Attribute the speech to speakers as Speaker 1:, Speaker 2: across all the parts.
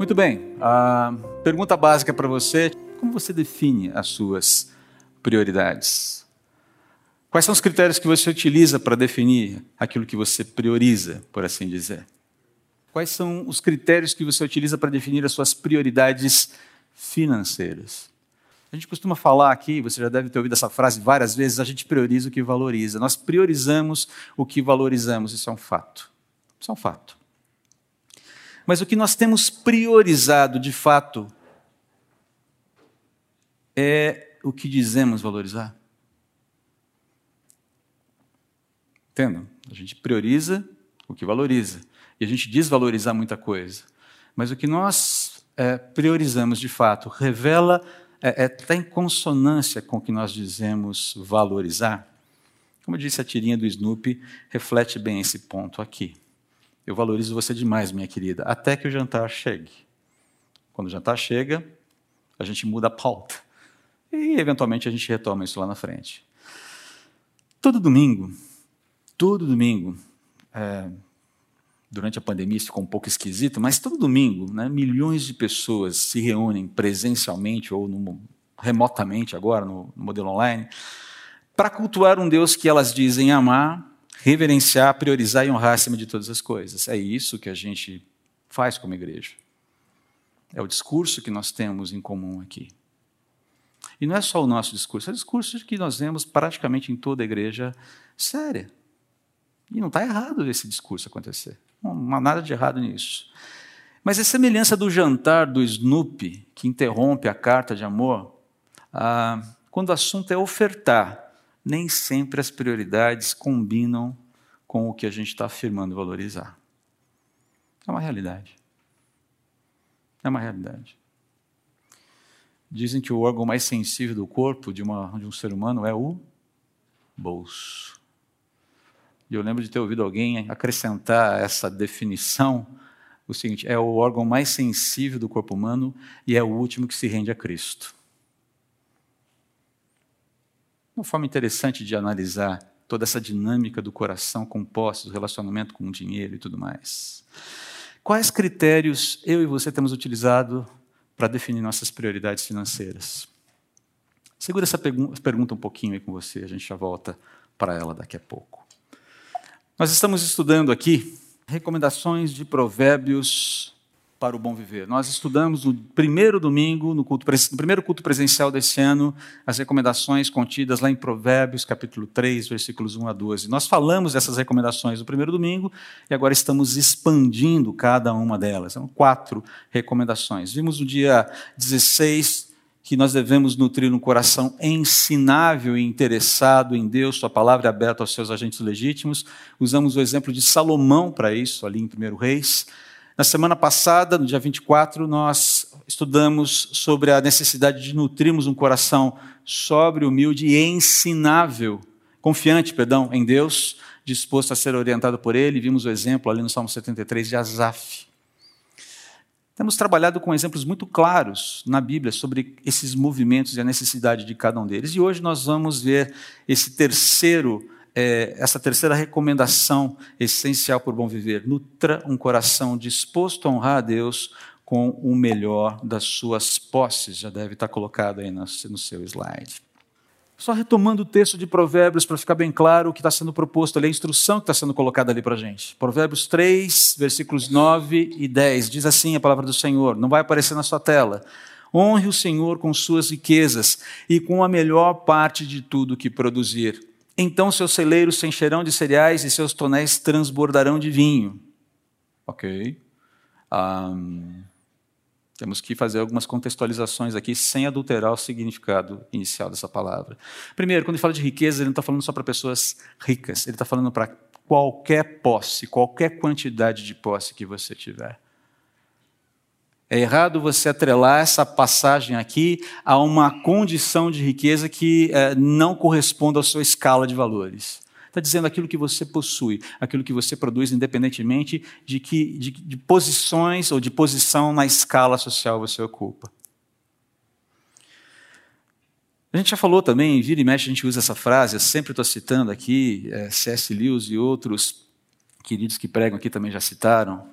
Speaker 1: Muito bem. A pergunta básica para você: como você define as suas prioridades? Quais são os critérios que você utiliza para definir aquilo que você prioriza, por assim dizer? Quais são os critérios que você utiliza para definir as suas prioridades financeiras? A gente costuma falar aqui, você já deve ter ouvido essa frase várias vezes, a gente prioriza o que valoriza. Nós priorizamos o que valorizamos, isso é um fato. Isso é um fato. Mas o que nós temos priorizado de fato é o que dizemos valorizar. Entendam? A gente prioriza o que valoriza. E a gente diz valorizar muita coisa. Mas o que nós é, priorizamos de fato revela, é, é, tá em consonância com o que nós dizemos valorizar. Como disse, a tirinha do Snoopy reflete bem esse ponto aqui. Eu valorizo você demais, minha querida, até que o jantar chegue. Quando o jantar chega, a gente muda a pauta. E, eventualmente, a gente retoma isso lá na frente. Todo domingo, todo domingo, é, durante a pandemia isso ficou um pouco esquisito, mas todo domingo, né, milhões de pessoas se reúnem presencialmente ou no, remotamente agora, no, no modelo online, para cultuar um Deus que elas dizem amar, reverenciar, priorizar e honrar acima de todas as coisas. É isso que a gente faz como igreja. É o discurso que nós temos em comum aqui. E não é só o nosso discurso, é o discurso que nós vemos praticamente em toda a igreja séria. E não está errado esse discurso acontecer. Não há nada de errado nisso. Mas a semelhança do jantar do Snoopy, que interrompe a carta de amor, ah, quando o assunto é ofertar, nem sempre as prioridades combinam com o que a gente está afirmando valorizar. É uma realidade. É uma realidade. Dizem que o órgão mais sensível do corpo de, uma, de um ser humano é o bolso. E eu lembro de ter ouvido alguém acrescentar essa definição, o seguinte: é o órgão mais sensível do corpo humano e é o último que se rende a Cristo. Uma forma interessante de analisar toda essa dinâmica do coração com posses, do relacionamento com o dinheiro e tudo mais. Quais critérios eu e você temos utilizado para definir nossas prioridades financeiras? Segura essa pergunta um pouquinho aí com você, a gente já volta para ela daqui a pouco. Nós estamos estudando aqui recomendações de provérbios para o bom viver. Nós estudamos no primeiro domingo, no, culto, no, primeiro culto presencial desse ano, as recomendações contidas lá em Provérbios, capítulo 3, versículos 1 a 12. Nós falamos dessas recomendações no primeiro domingo e agora estamos expandindo cada uma delas. São quatro recomendações. Vimos no dia 16 que nós devemos nutrir um coração ensinável e interessado em Deus, Sua palavra aberta aos seus agentes legítimos. Usamos o exemplo de Salomão para isso, ali em 1 Reis. Na semana passada, no dia 24, nós estudamos sobre a necessidade de nutrirmos um coração sóbrio, humilde e ensinável, confiante, perdão, em Deus, disposto a ser orientado por Ele. Vimos o exemplo ali no Salmo 73 de Asaf. Temos trabalhado com exemplos muito claros na Bíblia sobre esses movimentos e a necessidade de cada um deles. E hoje nós vamos ver esse terceiro é, essa terceira recomendação essencial para o bom viver. Nutra um coração disposto a honrar a Deus com o melhor das suas posses. Já deve estar colocado aí no, no seu slide. Só retomando o texto de Provérbios para ficar bem claro o que está sendo proposto ali, a instrução que está sendo colocada ali para a gente. Provérbios 3, versículos 9 e 10. Diz assim a palavra do Senhor, não vai aparecer na sua tela. Honre o Senhor com suas riquezas e com a melhor parte de tudo que produzir então seus celeiros se encherão de cereais e seus tonéis transbordarão de vinho. Ok. Um, temos que fazer algumas contextualizações aqui sem adulterar o significado inicial dessa palavra. Primeiro, quando ele fala de riqueza, ele não está falando só para pessoas ricas, ele está falando para qualquer posse, qualquer quantidade de posse que você tiver. É errado você atrelar essa passagem aqui a uma condição de riqueza que é, não corresponde à sua escala de valores. Está dizendo aquilo que você possui, aquilo que você produz, independentemente de que de, de posições ou de posição na escala social você ocupa. A gente já falou também, vira e mexe, a gente usa essa frase, eu sempre estou citando aqui, é, C.S. Lewis e outros queridos que pregam aqui também já citaram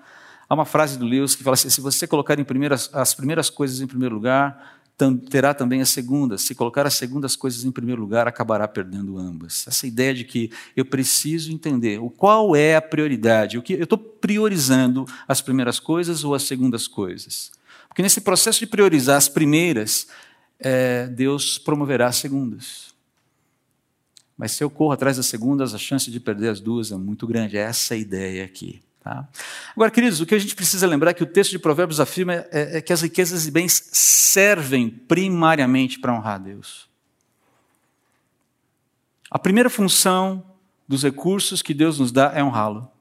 Speaker 1: Há uma frase do Lewis que fala assim: se você colocar primeiras, as primeiras coisas em primeiro lugar, terá também as segundas. Se colocar as segundas coisas em primeiro lugar, acabará perdendo ambas. Essa ideia de que eu preciso entender o qual é a prioridade, o que eu estou priorizando as primeiras coisas ou as segundas coisas. Porque nesse processo de priorizar as primeiras, é, Deus promoverá as segundas. Mas se eu corro atrás das segundas, a chance de perder as duas é muito grande. É essa a ideia aqui. Tá? Agora, queridos, o que a gente precisa lembrar é que o texto de Provérbios afirma é, é que as riquezas e bens servem primariamente para honrar a Deus. A primeira função dos recursos que Deus nos dá é honrá-lo.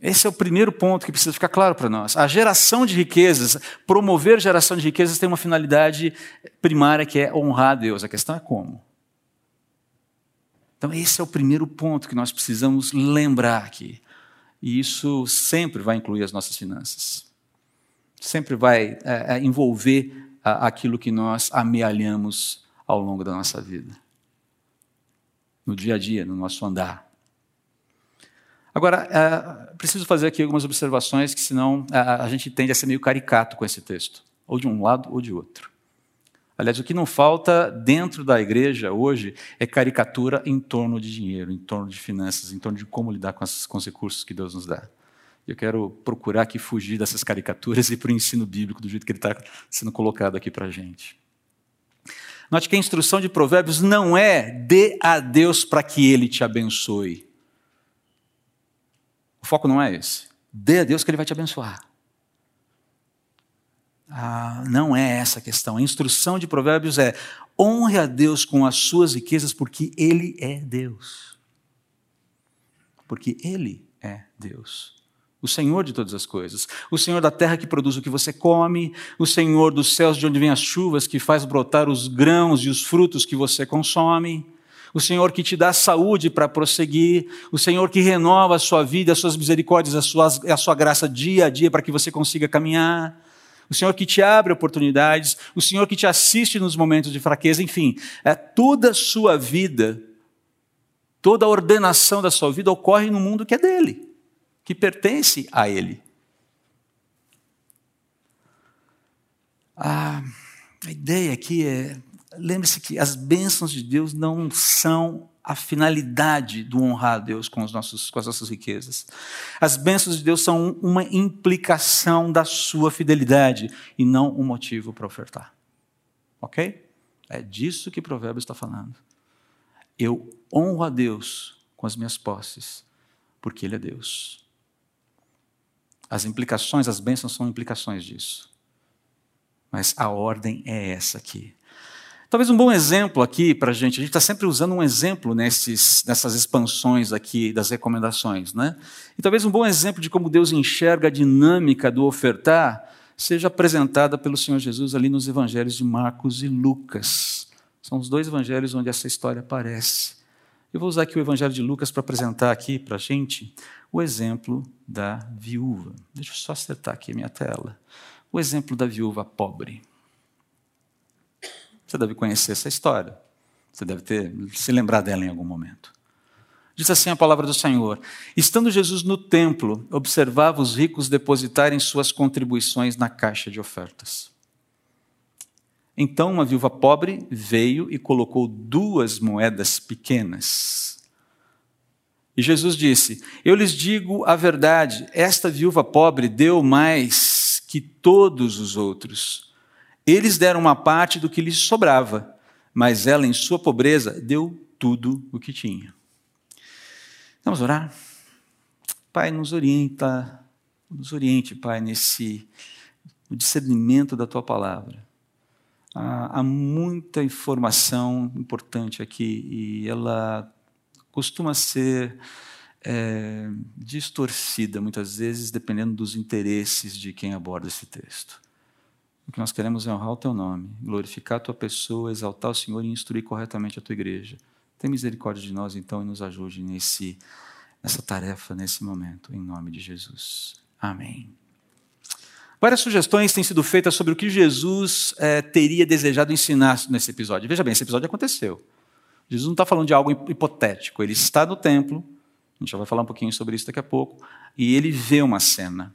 Speaker 1: Esse é o primeiro ponto que precisa ficar claro para nós. A geração de riquezas, promover geração de riquezas tem uma finalidade primária que é honrar a Deus. A questão é como. Então, esse é o primeiro ponto que nós precisamos lembrar aqui. E isso sempre vai incluir as nossas finanças. Sempre vai é, é envolver aquilo que nós amealhamos ao longo da nossa vida. No dia a dia, no nosso andar. Agora, é, preciso fazer aqui algumas observações, que senão é, a gente tende a ser meio caricato com esse texto, ou de um lado ou de outro. Aliás, o que não falta dentro da igreja hoje é caricatura em torno de dinheiro, em torno de finanças, em torno de como lidar com, as, com os recursos que Deus nos dá. Eu quero procurar aqui fugir dessas caricaturas e para o ensino bíblico do jeito que ele está sendo colocado aqui para a gente. Note que a instrução de Provérbios não é dê a Deus para que ele te abençoe. O foco não é esse. Dê a Deus que ele vai te abençoar. Ah, não é essa a questão. A instrução de Provérbios é: honre a Deus com as suas riquezas, porque Ele é Deus. Porque Ele é Deus. O Senhor de todas as coisas. O Senhor da terra que produz o que você come. O Senhor dos céus de onde vêm as chuvas, que faz brotar os grãos e os frutos que você consome. O Senhor que te dá saúde para prosseguir. O Senhor que renova a sua vida, as suas misericórdias, a sua, a sua graça dia a dia para que você consiga caminhar o Senhor que te abre oportunidades, o Senhor que te assiste nos momentos de fraqueza, enfim, é, toda a sua vida, toda a ordenação da sua vida ocorre no mundo que é dele, que pertence a ele. a ideia aqui é, lembre-se que as bênçãos de Deus não são a finalidade do honrar a Deus com, os nossos, com as nossas riquezas. As bênçãos de Deus são uma implicação da sua fidelidade e não um motivo para ofertar. Ok? É disso que Provérbios está falando. Eu honro a Deus com as minhas posses, porque Ele é Deus. As implicações, as bênçãos são implicações disso. Mas a ordem é essa aqui. Talvez um bom exemplo aqui para a gente, a gente está sempre usando um exemplo nesses, nessas expansões aqui das recomendações, né? E talvez um bom exemplo de como Deus enxerga a dinâmica do ofertar seja apresentada pelo Senhor Jesus ali nos evangelhos de Marcos e Lucas. São os dois evangelhos onde essa história aparece. Eu vou usar aqui o evangelho de Lucas para apresentar aqui para a gente o exemplo da viúva. Deixa eu só acertar aqui a minha tela. O exemplo da viúva pobre. Você deve conhecer essa história. Você deve ter se lembrar dela em algum momento. Diz assim a palavra do Senhor: Estando Jesus no templo, observava os ricos depositarem suas contribuições na caixa de ofertas. Então uma viúva pobre veio e colocou duas moedas pequenas. E Jesus disse: Eu lhes digo a verdade, esta viúva pobre deu mais que todos os outros eles deram uma parte do que lhes sobrava, mas ela, em sua pobreza, deu tudo o que tinha. Vamos orar? Pai, nos orienta, nos oriente, Pai, nesse discernimento da Tua palavra. Há, há muita informação importante aqui e ela costuma ser é, distorcida muitas vezes, dependendo dos interesses de quem aborda esse texto. Que nós queremos é honrar o teu nome, glorificar a tua pessoa, exaltar o Senhor e instruir corretamente a tua igreja. Tem misericórdia de nós, então, e nos ajude nesse, nessa tarefa, nesse momento, em nome de Jesus. Amém. Várias sugestões têm sido feitas sobre o que Jesus é, teria desejado ensinar nesse episódio. Veja bem, esse episódio aconteceu. Jesus não está falando de algo hipotético, ele está no templo, A gente já vai falar um pouquinho sobre isso daqui a pouco. E ele vê uma cena.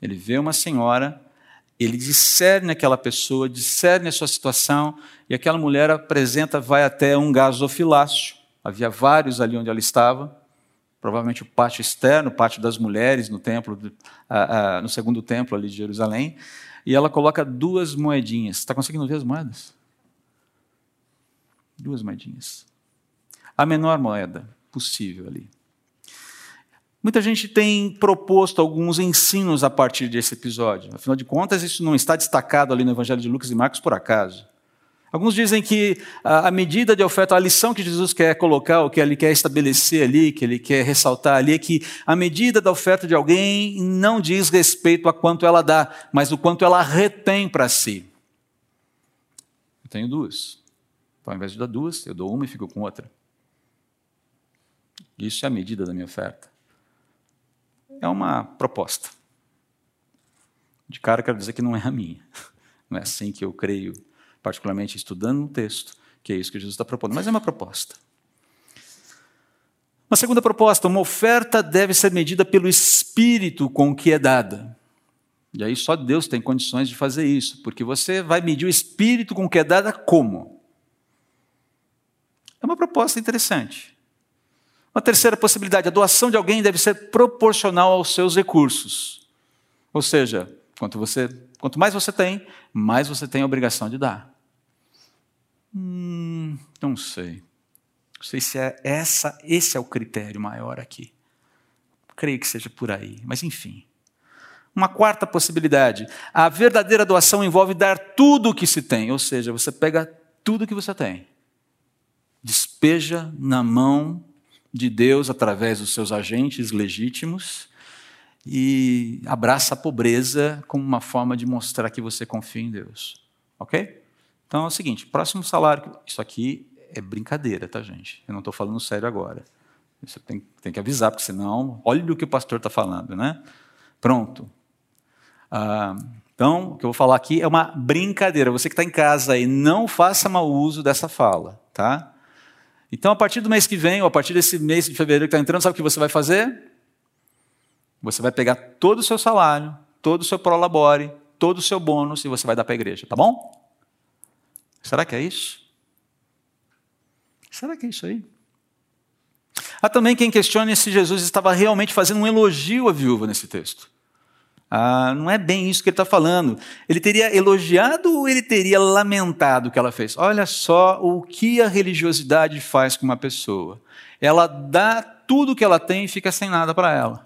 Speaker 1: Ele vê uma senhora, ele discerne aquela pessoa, discerne a sua situação, e aquela mulher apresenta, vai até um gasofilácio. Havia vários ali onde ela estava provavelmente o pátio externo, o pátio das mulheres no templo, no segundo templo ali de Jerusalém, e ela coloca duas moedinhas. Está conseguindo ver as moedas? Duas moedinhas. A menor moeda possível ali. Muita gente tem proposto alguns ensinos a partir desse episódio. Afinal de contas, isso não está destacado ali no Evangelho de Lucas e Marcos por acaso. Alguns dizem que a medida de oferta, a lição que Jesus quer colocar, o que ele quer estabelecer ali, que ele quer ressaltar ali, é que a medida da oferta de alguém não diz respeito a quanto ela dá, mas o quanto ela retém para si. Eu tenho duas. Então, ao invés de dar duas, eu dou uma e fico com outra. Isso é a medida da minha oferta. É uma proposta. De cara, quero dizer que não é a minha. Não é assim que eu creio particularmente estudando um texto, que é isso que Jesus está propondo. Mas é uma proposta. Uma segunda proposta, uma oferta deve ser medida pelo espírito com que é dada. E aí só Deus tem condições de fazer isso, porque você vai medir o espírito com que é dada como? É uma proposta interessante. Uma terceira possibilidade, a doação de alguém deve ser proporcional aos seus recursos. Ou seja, quanto, você, quanto mais você tem, mais você tem a obrigação de dar. Hum, não sei. Não sei se é essa, esse é o critério maior aqui. Creio que seja por aí, mas enfim. Uma quarta possibilidade: a verdadeira doação envolve dar tudo o que se tem, ou seja, você pega tudo o que você tem, despeja na mão de Deus através dos seus agentes legítimos e abraça a pobreza como uma forma de mostrar que você confia em Deus. Ok? Então é o seguinte: próximo salário. Isso aqui é brincadeira, tá, gente? Eu não estou falando sério agora. Você tem, tem, que avisar, porque senão, olha o que o pastor está falando, né? Pronto. Ah, então, o que eu vou falar aqui é uma brincadeira. Você que está em casa aí, não faça mau uso dessa fala, tá? Então, a partir do mês que vem, ou a partir desse mês de fevereiro que está entrando, sabe o que você vai fazer? Você vai pegar todo o seu salário, todo o seu prolabore, todo o seu bônus e você vai dar para a igreja, tá bom? Será que é isso? Será que é isso aí? Há também quem questione se Jesus estava realmente fazendo um elogio à viúva nesse texto. Ah, não é bem isso que ele está falando. Ele teria elogiado ou ele teria lamentado o que ela fez? Olha só o que a religiosidade faz com uma pessoa. Ela dá tudo o que ela tem e fica sem nada para ela.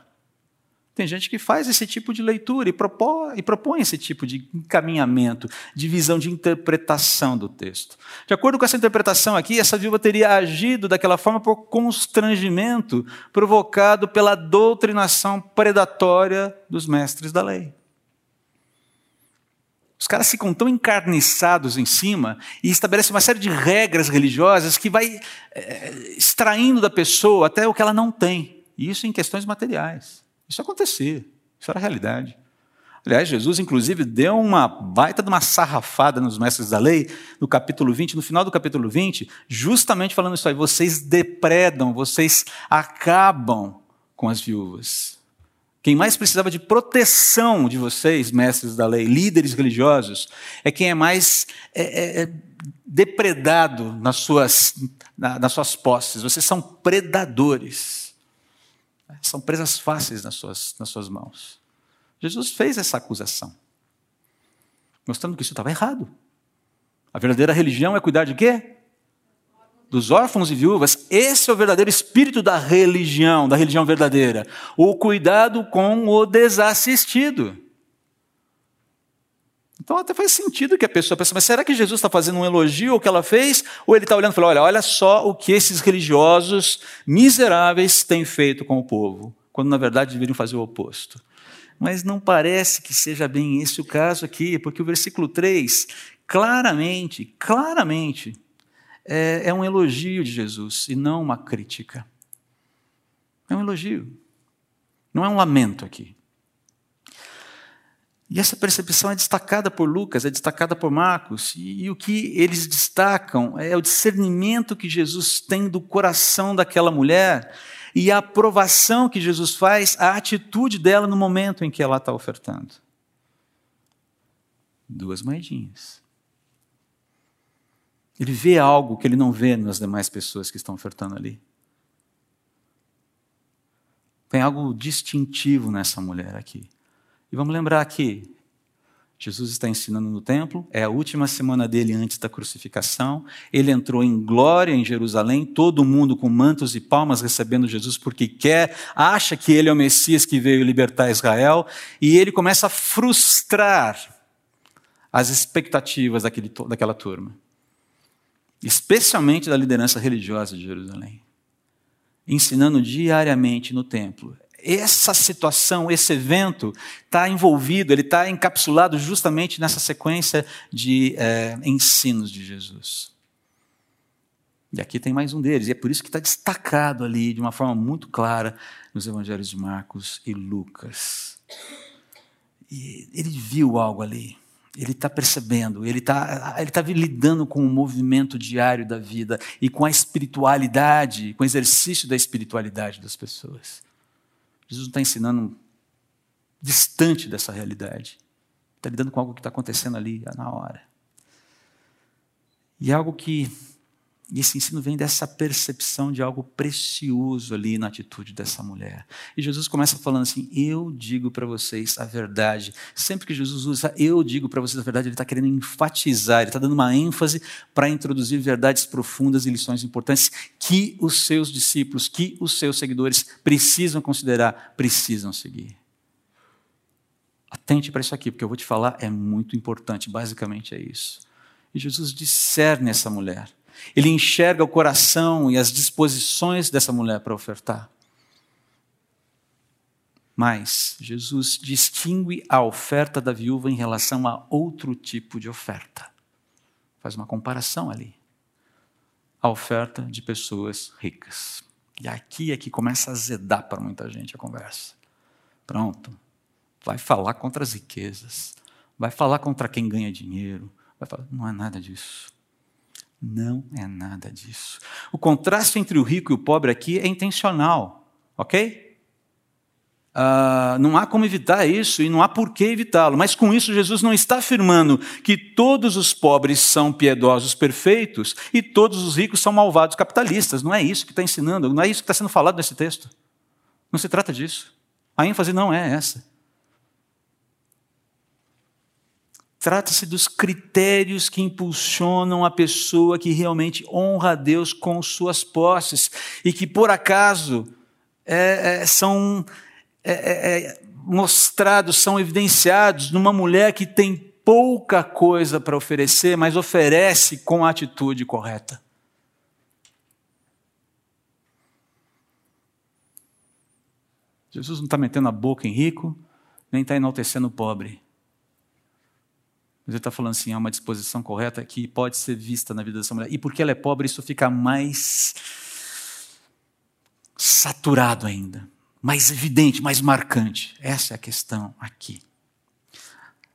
Speaker 1: Tem gente que faz esse tipo de leitura e propõe, e propõe esse tipo de encaminhamento, de visão, de interpretação do texto. De acordo com essa interpretação aqui, essa viúva teria agido daquela forma por constrangimento provocado pela doutrinação predatória dos mestres da lei. Os caras ficam tão encarniçados em cima e estabelecem uma série de regras religiosas que vai é, extraindo da pessoa até o que ela não tem. Isso em questões materiais. Isso acontecia, isso era realidade. Aliás, Jesus, inclusive, deu uma baita de uma sarrafada nos mestres da lei, no capítulo 20, no final do capítulo 20, justamente falando isso aí. Vocês depredam, vocês acabam com as viúvas. Quem mais precisava de proteção de vocês, mestres da lei, líderes religiosos, é quem é mais é, é, é depredado nas suas, na, nas suas posses. Vocês são predadores. São presas fáceis nas suas, nas suas mãos. Jesus fez essa acusação, mostrando que isso estava errado. A verdadeira religião é cuidar de quê? Dos órfãos e viúvas. Esse é o verdadeiro espírito da religião, da religião verdadeira. O cuidado com o desassistido. Então até faz sentido que a pessoa pense, mas será que Jesus está fazendo um elogio ao que ela fez? Ou ele está olhando e falando, olha, olha só o que esses religiosos miseráveis têm feito com o povo, quando na verdade deveriam fazer o oposto. Mas não parece que seja bem esse o caso aqui, porque o versículo 3, claramente, claramente, é, é um elogio de Jesus e não uma crítica. É um elogio. Não é um lamento aqui. E essa percepção é destacada por Lucas, é destacada por Marcos, e, e, o que eles destacam é o discernimento que Jesus tem do coração daquela mulher, e a aprovação que Jesus faz à atitude dela no momento em que ela está ofertando. Duas moedinhas. Ele vê algo que ele não vê nas demais pessoas que estão ofertando ali. Tem algo distintivo nessa mulher aqui. E vamos lembrar que Jesus está ensinando no templo, é a última semana dele antes da crucificação. Ele entrou em glória em Jerusalém, todo mundo com mantos e palmas recebendo Jesus porque quer, acha que ele é o Messias que veio libertar Israel, e ele começa a frustrar as expectativas daquele, daquela turma, especialmente da liderança religiosa de Jerusalém, ensinando diariamente no templo essa situação, esse evento está envolvido, ele está encapsulado justamente nessa sequência de é, ensinos de Jesus. E aqui tem mais um deles, e é por isso que está destacado ali de uma forma muito clara nos evangelhos de Marcos e Lucas. E ele viu algo ali, ele está percebendo, ele está ele tá lidando com o movimento diário da vida e com a espiritualidade, com o exercício da espiritualidade das pessoas. Jesus está ensinando distante dessa realidade. Está lidando com algo que está acontecendo ali na hora. E algo que esse ensino vem dessa percepção de algo precioso ali na atitude dessa mulher. E Jesus começa falando assim: Eu digo para vocês a verdade. Sempre que Jesus usa eu digo para vocês a verdade, ele está querendo enfatizar, ele está dando uma ênfase para introduzir verdades profundas e lições importantes que os seus discípulos, que os seus seguidores precisam considerar, precisam seguir. Atente para isso aqui, porque eu vou te falar, é muito importante. Basicamente é isso. E Jesus discerne essa mulher. Ele enxerga o coração e as disposições dessa mulher para ofertar. Mas Jesus distingue a oferta da viúva em relação a outro tipo de oferta. Faz uma comparação ali. A oferta de pessoas ricas. E aqui é que começa a azedar para muita gente a conversa. Pronto. Vai falar contra as riquezas. Vai falar contra quem ganha dinheiro. Vai falar, não é nada disso. Não é nada disso. O contraste entre o rico e o pobre aqui é intencional, ok? Uh, não há como evitar isso e não há por que evitá-lo. Mas com isso, Jesus não está afirmando que todos os pobres são piedosos perfeitos e todos os ricos são malvados capitalistas. Não é isso que está ensinando, não é isso que está sendo falado nesse texto. Não se trata disso. A ênfase não é essa. Trata-se dos critérios que impulsionam a pessoa que realmente honra a Deus com suas posses e que, por acaso, é, é, são é, é, é mostrados, são evidenciados numa mulher que tem pouca coisa para oferecer, mas oferece com a atitude correta. Jesus não está metendo a boca em rico, nem está enaltecendo o pobre. Mas ele está falando assim, há uma disposição correta que pode ser vista na vida dessa mulher. E porque ela é pobre, isso fica mais saturado ainda, mais evidente, mais marcante. Essa é a questão aqui.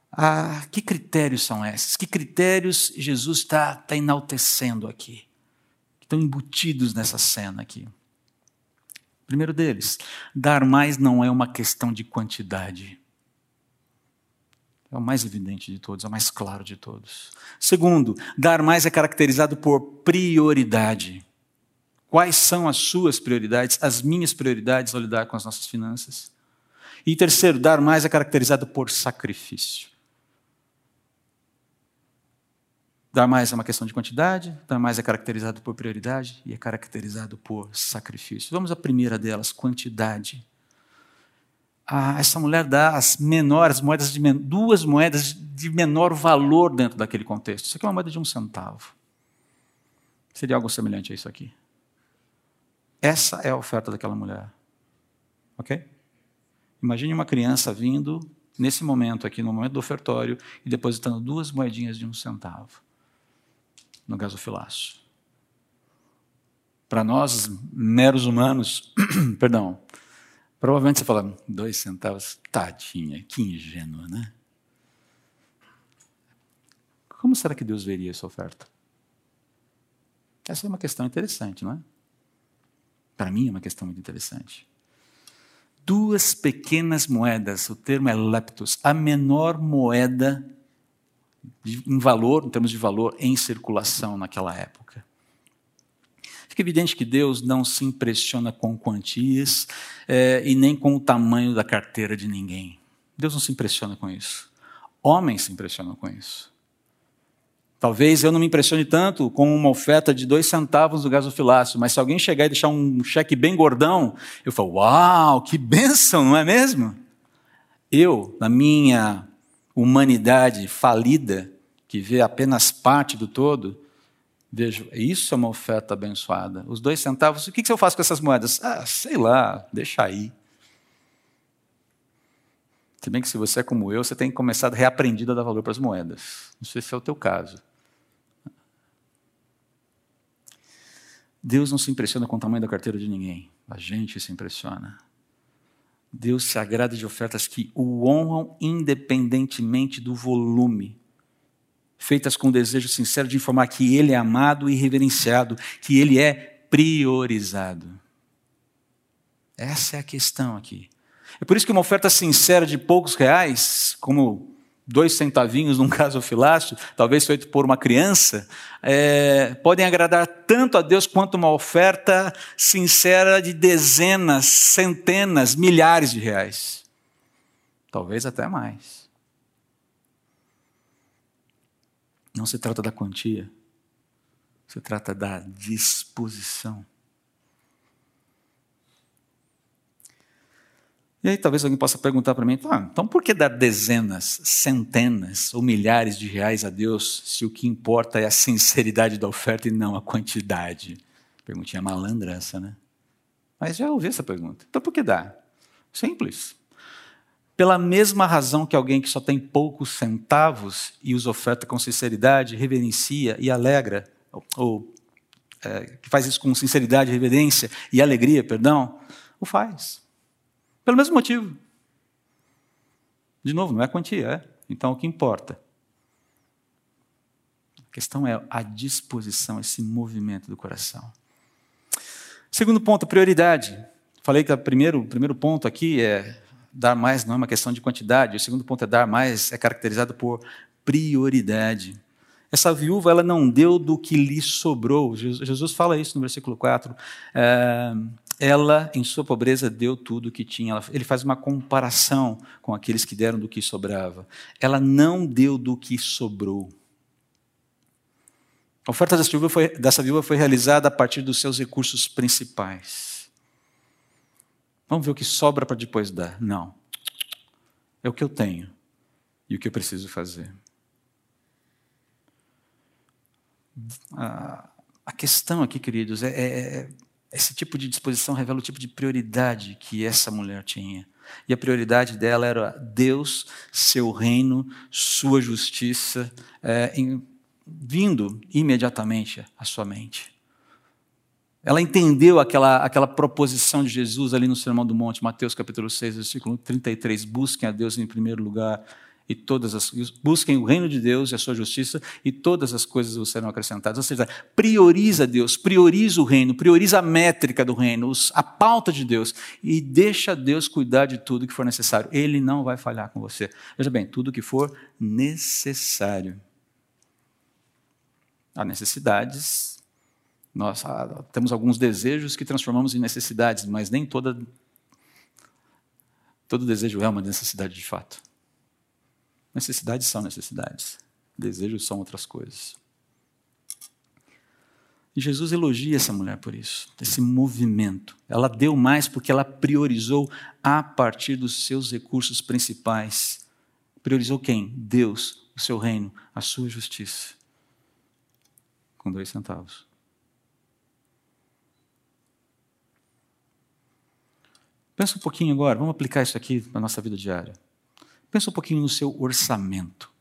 Speaker 1: Ah, que critérios são esses? Que critérios Jesus está tá enaltecendo aqui? Estão embutidos nessa cena aqui. Primeiro deles, dar mais não é uma questão de quantidade. É o mais evidente de todos, é o mais claro de todos. Segundo, dar mais é caracterizado por prioridade. Quais são as suas prioridades, as minhas prioridades ao lidar com as nossas finanças? E terceiro, dar mais é caracterizado por sacrifício. Dar mais é uma questão de quantidade, dar mais é caracterizado por prioridade e é caracterizado por sacrifício. Vamos à primeira delas, quantidade ah, essa mulher dá as menores moedas de men duas moedas de menor valor dentro daquele contexto. Isso aqui é uma moeda de um centavo. Seria algo semelhante a isso aqui. Essa é a oferta daquela mulher. Ok? Imagine uma criança vindo nesse momento aqui, no momento do ofertório, e depositando duas moedinhas de um centavo no gasofilaço. Para nós, meros humanos, perdão, Provavelmente você fala, dois centavos, tadinha, que ingênua, né? Como será que Deus veria essa oferta? Essa é uma questão interessante, não é? Para mim é uma questão muito interessante. Duas pequenas moedas, o termo é leptos, a menor moeda em valor, em termos de valor, em circulação naquela época. Fica evidente que Deus não se impressiona com quantias é, e nem com o tamanho da carteira de ninguém. Deus não se impressiona com isso. Homens se impressionam com isso. Talvez eu não me impressione tanto com uma oferta de dois centavos do gasofilácio, mas se alguém chegar e deixar um cheque bem gordão, eu falo, uau, que bênção, não é mesmo? Eu, na minha humanidade falida, que vê apenas parte do todo, vejo, isso é uma oferta abençoada. Os dois centavos, o que eu faço com essas moedas? Ah, sei lá, deixa aí. Se bem que se você é como eu, você tem começado reaprendido a dar valor para as moedas. Não sei se é o teu caso. Deus não se impressiona com o tamanho da carteira de ninguém. A gente se impressiona. Deus se agrada de ofertas que o honram independentemente do volume, feitas com desejo sincero de informar que Ele é amado e reverenciado, que Ele é priorizado. Essa é a questão aqui. É por isso que uma oferta sincera de poucos reais, como dois centavinhos num gasofilácio, talvez feito por uma criança, é, podem agradar tanto a Deus quanto uma oferta sincera de dezenas, centenas, milhares de reais. Talvez até mais. Não se trata da quantia, se trata da disposição. E aí talvez alguém possa perguntar para mim, ah, então por que dar dezenas, centenas ou milhares de reais a Deus se o que importa é a sinceridade da oferta e não a quantidade? Perguntinha malandra essa, né? Mas já ouvi essa pergunta. Então por que dar? Simples. Pela mesma razão que alguém que só tem poucos centavos e os oferta com sinceridade, reverencia e alegra, ou, é, que faz isso com sinceridade, reverência e alegria, perdão, o faz. Pelo mesmo motivo. De novo, não é quantia, é? Então o que importa? A questão é a disposição, esse movimento do coração. Segundo ponto, prioridade. Falei que o primeiro, o primeiro ponto aqui é dar mais, não é uma questão de quantidade. O segundo ponto é dar mais, é caracterizado por prioridade. Essa viúva, ela não deu do que lhe sobrou. Jesus fala isso no versículo 4. É, ela, em sua pobreza, deu tudo o que tinha. Ele faz uma comparação com aqueles que deram do que sobrava. Ela não deu do que sobrou. A oferta dessa viúva foi, dessa viúva foi realizada a partir dos seus recursos principais. Vamos ver o que sobra para depois dar. Não. É o que eu tenho e o que eu preciso fazer. A questão aqui, queridos, é, é, é esse tipo de disposição revela o tipo de prioridade que essa mulher tinha. E a prioridade dela era Deus, seu reino, sua justiça, é, em, vindo imediatamente à sua mente. Ela entendeu aquela, aquela proposição de Jesus ali no Sermão do Monte, Mateus capítulo 6, versículo 33. Busquem a Deus em primeiro lugar e todas as busquem o reino de Deus e a sua justiça e todas as coisas vos serão acrescentadas. Ou seja, prioriza Deus, prioriza o reino, prioriza a métrica do reino, a pauta de Deus e deixa Deus cuidar de tudo que for necessário. Ele não vai falhar com você. Veja bem, tudo que for necessário. Há necessidades. Nós ah, temos alguns desejos que transformamos em necessidades, mas nem toda todo desejo é uma necessidade de fato. Necessidades são necessidades, desejos são outras coisas. E Jesus elogia essa mulher por isso, esse movimento. Ela deu mais porque ela priorizou a partir dos seus recursos principais. Priorizou quem? Deus, o seu reino, a sua justiça. Com dois centavos. Pensa um pouquinho agora, vamos aplicar isso aqui na nossa vida diária. Pensa um pouquinho no seu orçamento.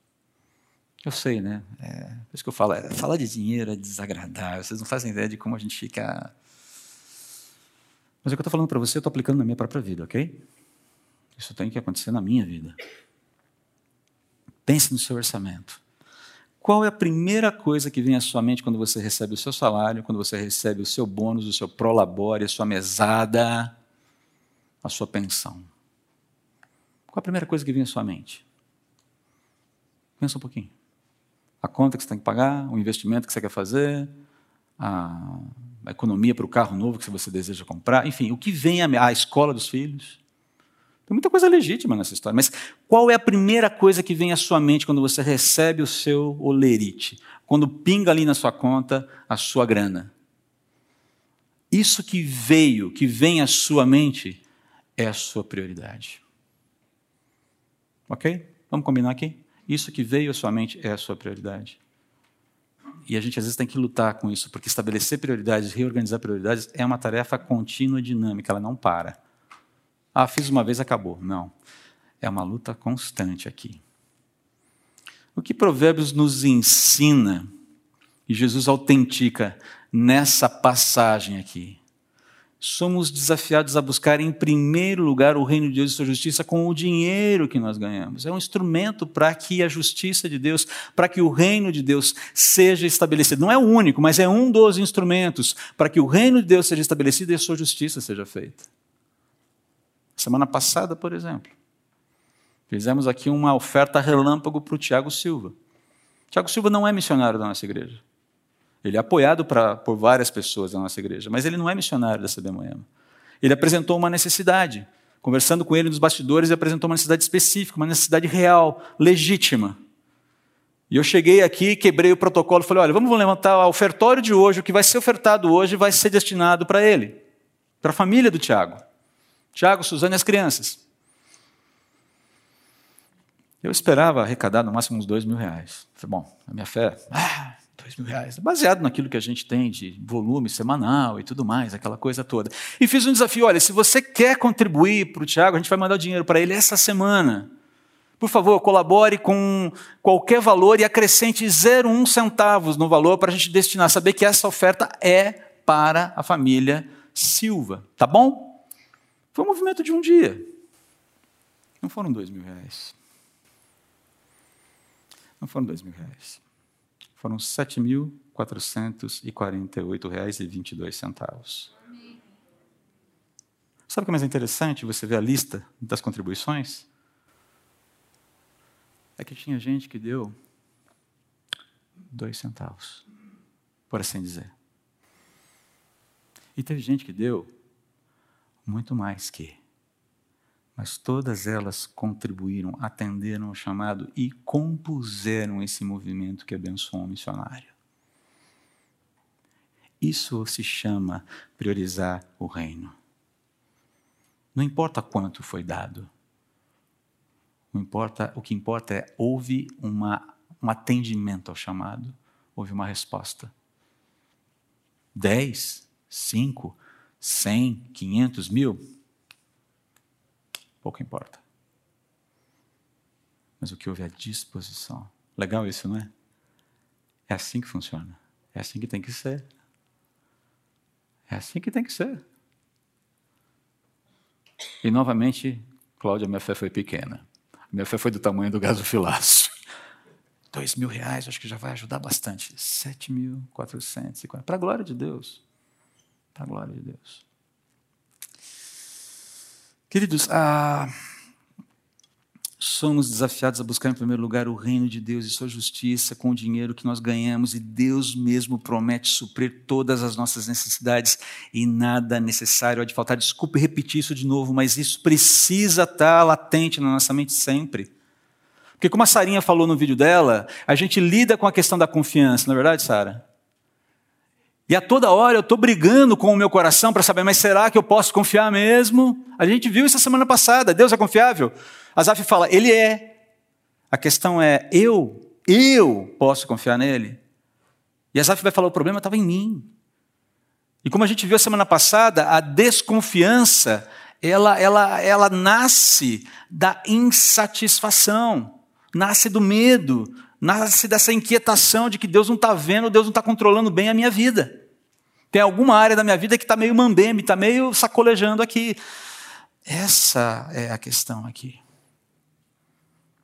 Speaker 1: Eu sei, né? É, por isso que eu falo, é, falar de dinheiro é desagradável, vocês não fazem ideia de como a gente fica. Mas é o que eu estou falando para você, eu estou aplicando na minha própria vida, ok? Isso tem que acontecer na minha vida. Pense no seu orçamento. qual é a primeira coisa que vem à sua mente quando você recebe o seu salário, quando você recebe o seu bônus, o seu prolabore, a sua mesada, a sua pensão? Qual a primeira coisa que vem à sua mente? Pensa um pouquinho. A conta que você tem que pagar, o investimento que você quer fazer, a, economia para o carro novo que você deseja comprar, enfim, o que vem à a escola dos filhos. Tem muita coisa legítima nessa história, mas qual é a primeira coisa que vem à sua mente quando você recebe o seu olerite? Quando pinga ali na sua conta a sua grana? Isso que veio, que vem à sua mente, é a sua prioridade. Ok? Vamos combinar aqui? Isso que veio à sua mente é a sua prioridade. E a gente às vezes tem que lutar com isso, porque estabelecer prioridades, reorganizar prioridades é uma tarefa contínua e dinâmica, ela não para. Ah, fiz uma vez, acabou. Não. É uma luta constante aqui. O que Provérbios nos ensina, e Jesus autentica nessa passagem aqui, somos desafiados a buscar em primeiro lugar o reino de Deus e sua justiça com o dinheiro que nós ganhamos. É um instrumento para que a justiça de Deus, para que o reino de Deus seja estabelecido. Não é o único, mas é um dos instrumentos para que o reino de Deus seja estabelecido e a sua justiça seja feita. Semana passada, por exemplo, fizemos aqui uma oferta relâmpago para o Tiago Silva. Tiago Silva não é missionário da nossa igreja. Ele é apoiado pra, por várias pessoas da nossa igreja, mas ele não é missionário da CB Moema. Ele apresentou uma necessidade. Conversando com ele nos bastidores, ele apresentou uma necessidade específica, uma necessidade real, legítima. E eu cheguei aqui, quebrei o protocolo, falei: olha, vamos levantar o ofertório de hoje, o que vai ser ofertado hoje vai ser destinado para ele, para a família do Tiago. Tiago, Suzana e as crianças. Eu esperava arrecadar no máximo uns dois mil reais. Falei, bom, a minha fé, ah, dois mil reais, baseado naquilo que a gente tem de volume semanal e tudo mais, aquela coisa toda. E fiz um desafio: olha, se você quer contribuir para o Tiago, a gente vai mandar o dinheiro para ele essa semana. Por favor, colabore com qualquer valor e acrescente 0,1 centavos no valor para a gente destinar, saber que essa oferta é para a família Silva. Tá bom? Foi um movimento de um dia. Não foram dois mil reais. Não foram dois mil reais. Foram dois centavos. Sabe o que é mais interessante? Você ver a lista das contribuições? É que tinha gente que deu dois centavos, por assim dizer. E teve gente que deu muito mais que. Mas todas elas contribuíram, atenderam ao chamado e compuseram esse movimento que abençoou o missionário. Isso se chama priorizar o reino. Não importa quanto foi dado. Não importa, o que importa é houve uma, um atendimento ao chamado, houve uma resposta. Dez, cinco, 100, 500 mil, pouco importa. Mas o que houve é disposição. Legal isso, não é? É assim que funciona. É assim que tem que ser. É assim que tem que ser. E novamente, Cláudia, minha fé foi pequena. Minha fé foi do tamanho do gasofilaço. Dois mil reais, acho que já vai ajudar bastante. Sete mil quatrocentos e Para a glória de Deus. Para a glória de Deus. Queridos, ah, somos desafiados a buscar em primeiro lugar o reino de Deus e sua justiça com o dinheiro que nós ganhamos, e Deus mesmo promete suprir todas as nossas necessidades e nada necessário há de faltar. Desculpe repetir isso de novo, mas isso precisa estar latente na nossa mente sempre. Porque, como a Sarinha falou no vídeo dela, a gente lida com a questão da confiança, não é verdade, Sara? E a toda hora eu estou brigando com o meu coração para saber, mas será que eu posso confiar mesmo? A gente viu isso a semana passada. Deus é confiável? Azaf fala, ele é. A questão é, eu, eu posso confiar nele? E Azaf vai falar, o problema estava em mim. E como a gente viu a semana passada, a desconfiança, ela, ela, ela nasce da insatisfação, nasce do medo, nasce dessa inquietação de que Deus não está vendo, Deus não está controlando bem a minha vida. Tem alguma área da minha vida que está meio mambembe, está meio sacolejando aqui. Essa é a questão aqui.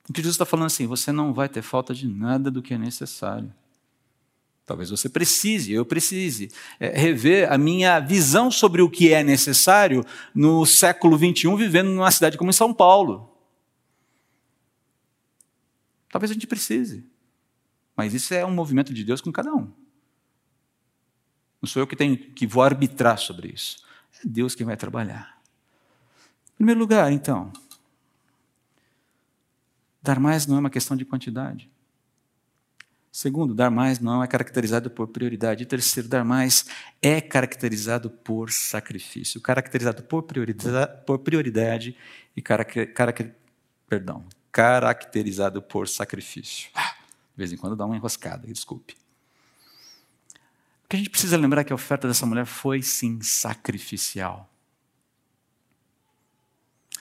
Speaker 1: O que Jesus está falando assim, você não vai ter falta de nada do que é necessário. Talvez você precise, eu precise, é, rever a minha visão sobre o que é necessário no século XXI, vivendo numa cidade como São Paulo. Talvez a gente precise. Mas isso é um movimento de Deus com cada um. Não sou eu que tenho que vou arbitrar sobre isso. É Deus quem vai trabalhar. Em primeiro lugar, então, dar mais não é uma questão de quantidade. Segundo, dar mais não é caracterizado por prioridade. E terceiro, dar mais é caracterizado por sacrifício. Caracterizado por prioridade, por prioridade e perdão, caracterizado por sacrifício. Ah, de vez em quando dá uma enroscada, desculpe. O que a gente precisa lembrar é que a oferta dessa mulher foi sim sacrificial.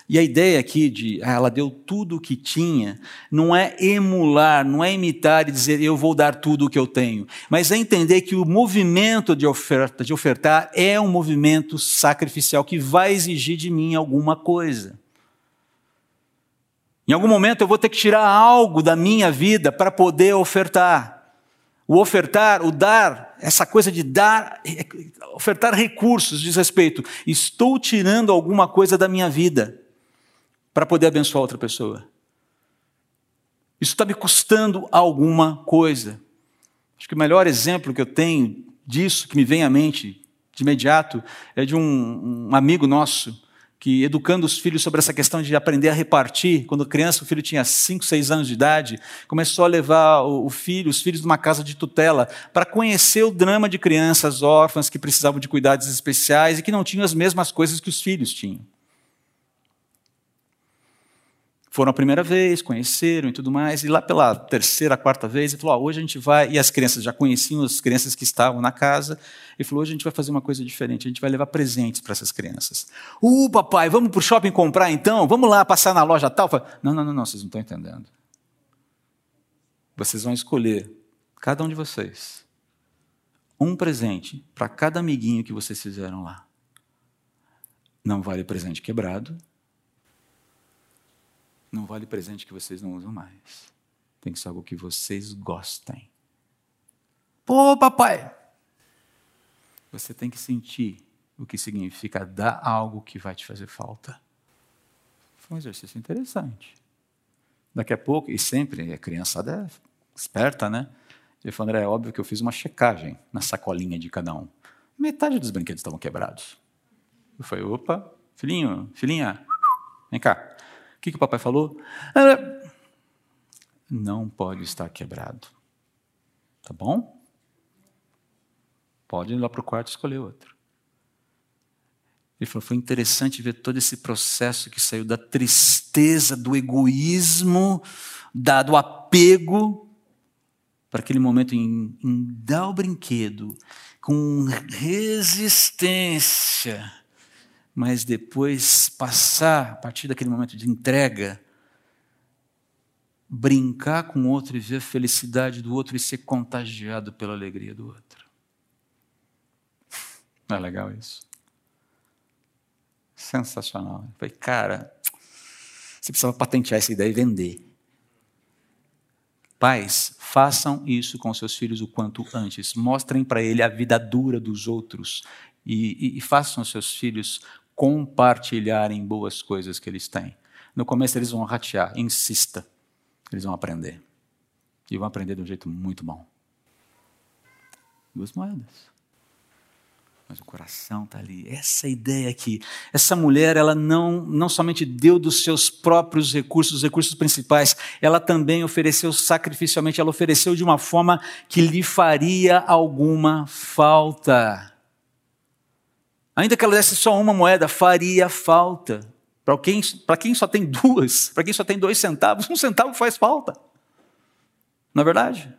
Speaker 1: E a ideia aqui de ah, ela deu tudo o que tinha, não é emular, não é imitar e dizer eu vou dar tudo o que eu tenho, mas é entender que o movimento de oferta, de ofertar, é um movimento sacrificial que vai exigir de mim alguma coisa. Em algum momento eu vou ter que tirar algo da minha vida para poder ofertar. O ofertar, o dar, essa coisa de dar, ofertar recursos diz respeito, estou tirando alguma coisa da minha vida para poder abençoar outra pessoa. Isso está me custando alguma coisa. Acho que o melhor exemplo que eu tenho disso, que me vem à mente de imediato, é de um, um amigo nosso que, educando os filhos sobre essa questão de aprender a repartir, quando criança, o filho tinha 5, 6 anos de idade, começou a levar o, filho, os filhos de uma casa de tutela, para conhecer o drama de crianças órfãs que precisavam de cuidados especiais e que não tinham as mesmas coisas que os filhos tinham. Foram a primeira vez, conheceram e tudo mais, e lá pela terceira, quarta vez, ele falou: hoje a gente vai. E as crianças já conheciam as crianças que estavam na casa. Ele falou: hoje a gente vai fazer uma coisa diferente, a gente vai levar presentes para essas crianças. Uh, papai, vamos para o shopping comprar então? Vamos lá passar na loja tal? Falei, não, não, não, não, vocês não estão entendendo. Vocês vão escolher, cada um de vocês, um presente para cada amiguinho que vocês fizeram lá. Não vale presente quebrado, não vale presente que vocês não usam mais. Tem que ser algo que vocês gostem. Pô, papai! Você tem que sentir o que significa dar algo que vai te fazer falta. Foi um exercício interessante. Daqui a pouco, e sempre, a criançada é esperta, né? Ele falou, André, é óbvio que eu fiz uma checagem na sacolinha de cada um. Metade dos brinquedos estavam quebrados. Eu falei, opa, filhinho, filhinha, vem cá que, que o papai falou? Não pode estar quebrado. Tá bom? Pode ir lá para o quarto e escolher outro. Ele falou: foi interessante ver todo esse processo que saiu da tristeza, do egoísmo, da, do apego, para aquele momento em, em dar o brinquedo com resistência mas depois passar, a partir daquele momento de entrega, brincar com o outro e ver a felicidade do outro e ser contagiado pela alegria do outro. Não é legal isso? Sensacional. Eu falei, cara, você precisava patentear essa ideia e vender. Pais, façam isso com seus filhos o quanto antes. Mostrem para ele a vida dura dos outros e, e, e façam seus filhos compartilharem boas coisas que eles têm. No começo eles vão ratear, insista. Eles vão aprender. E vão aprender de um jeito muito bom. Duas moedas. Mas o coração está ali. Essa ideia aqui. Essa mulher, ela não, não somente deu dos seus próprios recursos, os recursos principais, ela também ofereceu sacrificialmente, ela ofereceu de uma forma que lhe faria alguma falta. Ainda que ela desse só uma moeda, faria falta. Para quem, quem só tem duas, para quem só tem dois centavos, um centavo faz falta. Não é verdade?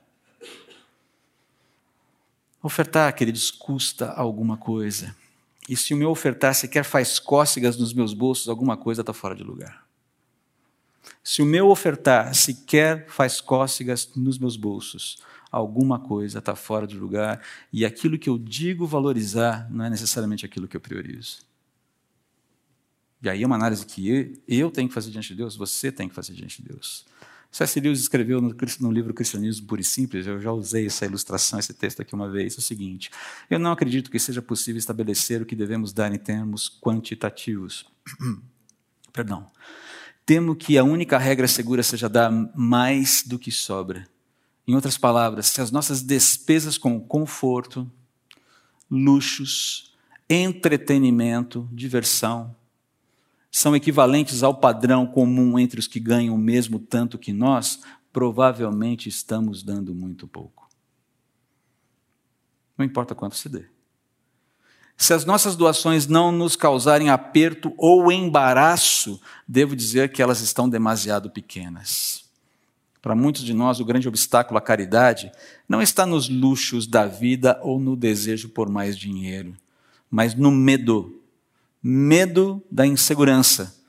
Speaker 1: Ofertar, queridos, custa alguma coisa. E se o meu ofertar sequer faz cócegas nos meus bolsos, alguma coisa está fora de lugar. Se o meu ofertar sequer faz cócegas nos meus bolsos, alguma coisa está fora de lugar e aquilo que eu digo valorizar não é necessariamente aquilo que eu priorizo. E aí é uma análise que eu tenho que fazer diante de Deus, você tem que fazer diante de Deus. C.S. Lewis escreveu no, no, livro Cristianismo Puro e Simples, eu já usei essa ilustração, esse texto aqui uma vez, é o seguinte: Eu não acredito que seja possível estabelecer o que devemos dar em termos quantitativos. Perdão. Temo que a única regra segura seja dar mais do que sobra. Em outras palavras, se as nossas despesas com conforto, luxos, entretenimento, diversão, são equivalentes ao padrão comum entre os que ganham o mesmo tanto que nós, provavelmente estamos dando muito pouco. Não importa quanto se dê. Se as nossas doações não nos causarem aperto ou embaraço, devo dizer que elas estão demasiado pequenas. Para muitos de nós, o grande obstáculo à caridade não está nos luxos da vida ou no desejo por mais dinheiro, mas no medo medo da insegurança.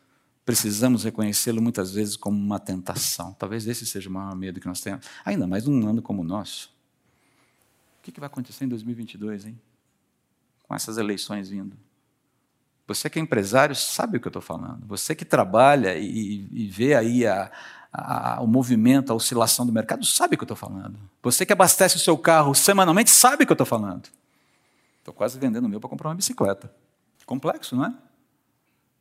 Speaker 1: Precisamos reconhecê-lo muitas vezes como uma tentação. Talvez esse seja o maior medo que nós temos. Ainda mais num ano como o nosso. O que vai acontecer em 2022, hein? Com essas eleições vindo. Você que é empresário sabe o que eu estou falando. Você que trabalha e, e vê aí a, a, o movimento, a oscilação do mercado, sabe o que eu estou falando. Você que abastece o seu carro semanalmente sabe o que eu estou falando. Estou quase vendendo o meu para comprar uma bicicleta. Complexo, não é?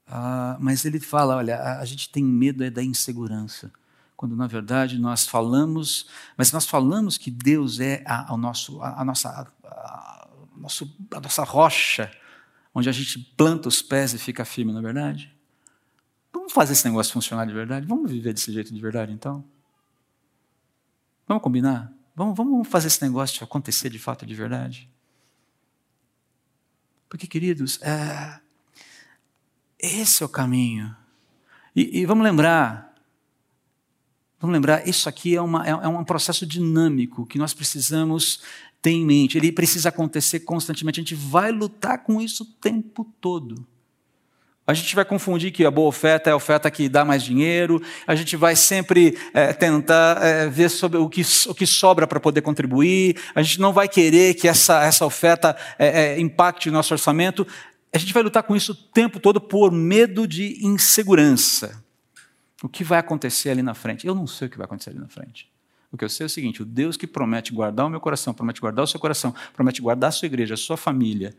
Speaker 1: Ah, mas ele fala: olha, a, gente tem medo é da insegurança. Quando na verdade nós falamos, mas nós falamos que Deus é a, a, nosso, a, a nossa, a, nosso, a nossa rocha, onde a gente planta os pés e fica firme, na é verdade? Vamos fazer esse negócio funcionar de verdade? Vamos viver desse jeito de verdade, então? Vamos combinar? Vamos, vamos fazer esse negócio acontecer de fato de verdade? Porque, queridos, é, esse é o caminho. E, e, vamos lembrar, vamos lembrar, isso aqui é, uma, é, é um processo dinâmico que nós precisamos ter em mente. Ele precisa acontecer constantemente. A gente vai lutar com isso o tempo todo. A gente vai confundir que a boa oferta é a oferta que dá mais dinheiro, a gente vai sempre é, tentar é, ver sobre o que, o que sobra para poder contribuir, a gente não vai querer que essa, essa oferta é, é, impacte o nosso orçamento. A gente vai lutar com isso o tempo todo por medo de insegurança. O que vai acontecer ali na frente? Eu não sei o que vai acontecer ali na frente. O que eu sei é o seguinte: o Deus que promete guardar o meu coração, promete guardar o seu coração, promete guardar a sua igreja, a sua família,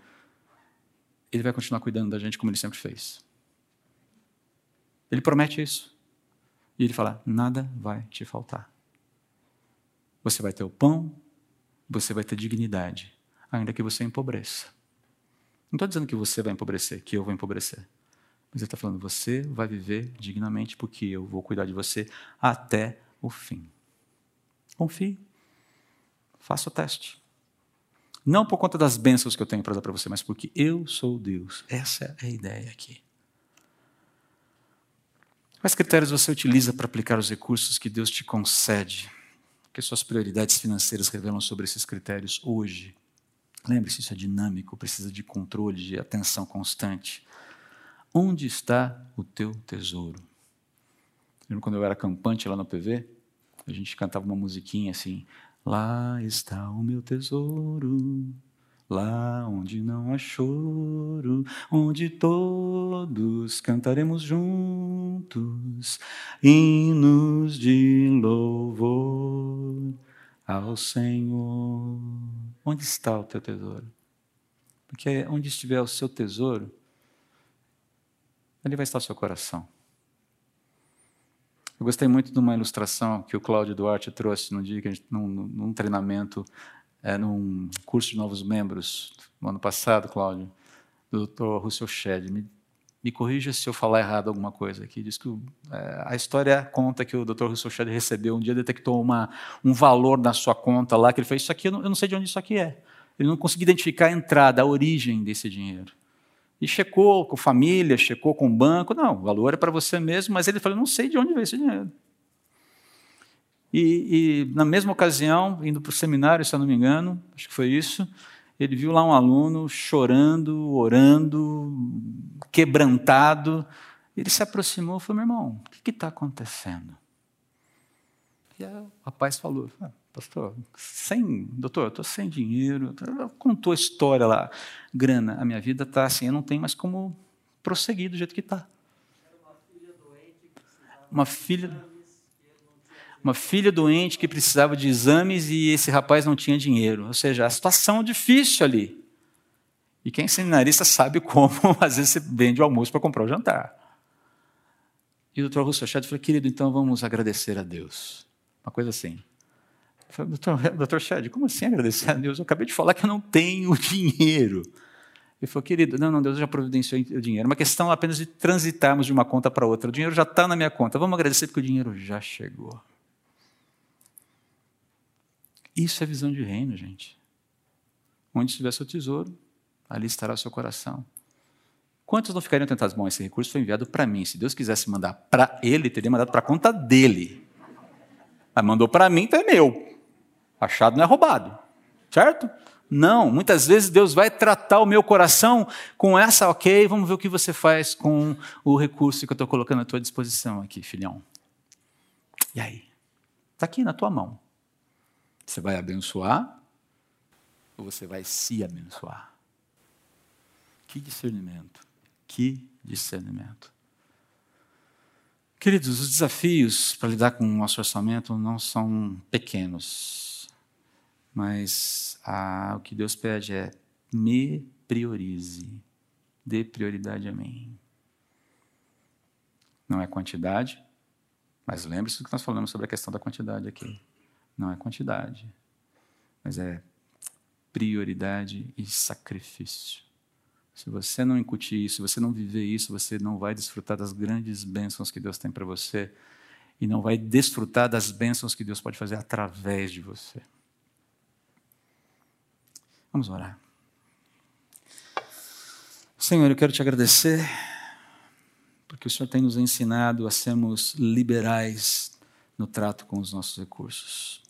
Speaker 1: ele vai continuar cuidando da gente como ele sempre fez. Ele promete isso. E ele fala: nada vai te faltar. Você vai ter o pão, você vai ter dignidade, ainda que você empobreça. Não estou dizendo que você vai empobrecer, que eu vou empobrecer. Mas ele está falando: você vai viver dignamente, porque eu vou cuidar de você até o fim. Confie. Faça o teste. Não por conta das bênçãos que eu tenho para dar para você, mas porque eu sou Deus. Essa é a ideia aqui. Quais critérios você utiliza para aplicar os recursos que Deus te concede? O que suas prioridades financeiras revelam sobre esses critérios hoje? Lembre-se, isso é dinâmico, precisa de controle, de atenção constante. Onde está o teu tesouro? Lembro quando eu era campante lá no PV, a gente cantava uma musiquinha assim: Lá está o meu tesouro, lá onde não há choro, onde todos cantaremos juntos hinos de louvor ao Senhor. Onde está o teu tesouro? Porque onde estiver o seu tesouro, ali vai estar o seu coração. Eu gostei muito de uma ilustração que o Cláudio Duarte trouxe no dia que a gente, num, num treinamento, é, num curso de novos membros, no ano passado, Cláudio, do Dr. Russell Shedd. Me, me corrija se eu falar errado alguma coisa aqui. Diz que é, a história conta que o Dr. Russell Shedd recebeu um dia, detectou uma, um valor na sua conta lá, que ele fez isso aqui, eu não, eu não sei de onde isso aqui é. Ele não conseguia identificar a entrada, a origem desse dinheiro. E checou com família, checou com banco. Não, o valor é para você mesmo, mas ele falou: não sei de onde veio esse dinheiro. E, e na mesma ocasião, indo para o seminário, se eu não me engano, acho que foi isso, ele viu lá um aluno chorando, orando, quebrantado. Ele se aproximou e falou: meu irmão, o que está acontecendo? E o rapaz falou: ah, pastor, sem, doutor, eu estou sem dinheiro. Contou a história lá. Grana, a minha vida está assim, eu não tenho mais como prosseguir do jeito que está. Uma filha uma filha doente que precisava de exames e esse rapaz não tinha dinheiro. Ou seja, a situação difícil ali. E quem é seminarista sabe como, às vezes, você vende o almoço para comprar o jantar. E o doutor Russo Chad falou, querido, então vamos agradecer a Deus. Uma coisa assim. Falei, doutor, doutor Chad, como assim agradecer a Deus? Eu acabei de falar que eu não tenho dinheiro. Ele falou, querido, não, não, Deus já providenciou o dinheiro. É uma questão apenas de transitarmos de uma conta para outra. O dinheiro já está na minha conta. Vamos agradecer porque o dinheiro já chegou. Isso é visão de reino, gente. Onde estiver seu tesouro, ali estará seu coração. Quantos não ficariam tentados? Bom, esse recurso foi enviado para mim. Se Deus quisesse mandar para ele, teria mandado para a conta dele. Mas mandou para mim, então é meu. Achado não é roubado. Certo? Não, muitas vezes Deus vai tratar o meu coração com essa, ok, vamos ver o que você faz com o recurso que eu estou colocando à tua disposição aqui, filhão. E aí? Está aqui na tua mão. Você vai abençoar ou você vai se abençoar? Que discernimento. Que discernimento. Queridos, os desafios para lidar com o nosso orçamento não são pequenos, mas ah, o que Deus pede é me priorize, dê prioridade a mim. Não é quantidade, mas lembre-se do que nós falamos sobre a questão da quantidade aqui. Não é quantidade, mas é prioridade e sacrifício. Se você não incutir isso, se você não viver isso, você não vai desfrutar das grandes bênçãos que Deus tem para você e não vai desfrutar das bênçãos que Deus pode fazer através de você. Vamos orar. Senhor, eu quero te agradecer porque o Senhor tem nos ensinado a sermos liberais no trato com os nossos recursos.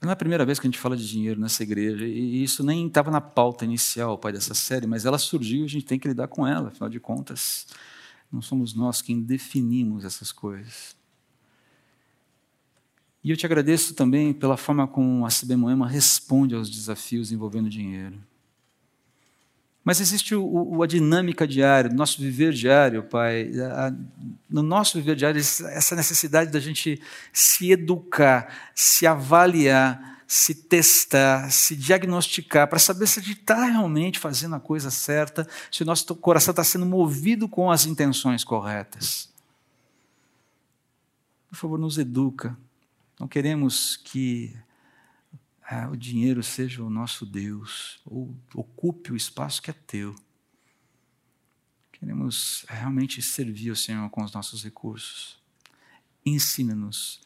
Speaker 1: Não é a primeira vez que a gente fala de dinheiro nessa igreja, e isso nem estava na pauta inicial, pai, dessa série, mas ela surgiu e a gente tem que lidar com ela, afinal de contas, não somos nós quem definimos essas coisas. E eu te agradeço também pela forma como a CB Moema responde aos desafios envolvendo dinheiro. Mas existe o, o, a dinâmica diária, do nosso viver diário, Pai. A, no nosso viver diário, essa necessidade da gente se educar, se avaliar, se testar, se diagnosticar, para saber se a gente está realmente fazendo a coisa certa, se o nosso coração está sendo movido com as intenções corretas. Por favor, nos educa. Não queremos que ah, o dinheiro seja o nosso Deus, ou ocupe o espaço que é teu. Queremos realmente servir o Senhor com os nossos recursos. Ensina-nos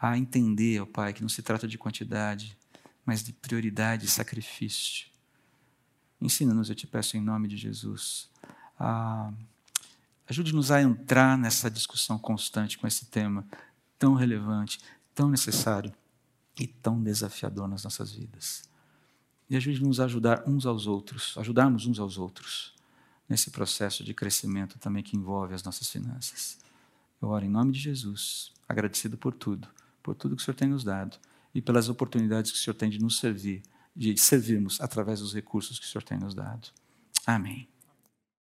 Speaker 1: a entender, ó Pai, que não se trata de quantidade, mas de prioridade e sacrifício. Ensina-nos, eu te peço em nome de Jesus. Ajude-nos a entrar nessa discussão constante com esse tema tão relevante, tão necessário e tão desafiador nas nossas vidas. E ajude-nos a ajudar uns aos outros, ajudarmos uns aos outros nesse processo de crescimento também que envolve as nossas finanças. Eu oro em nome de Jesus, agradecido por tudo, por tudo que o Senhor tem nos dado e pelas oportunidades que o Senhor tem de nos servir, de servirmos através dos recursos que o Senhor tem nos dado. Amém.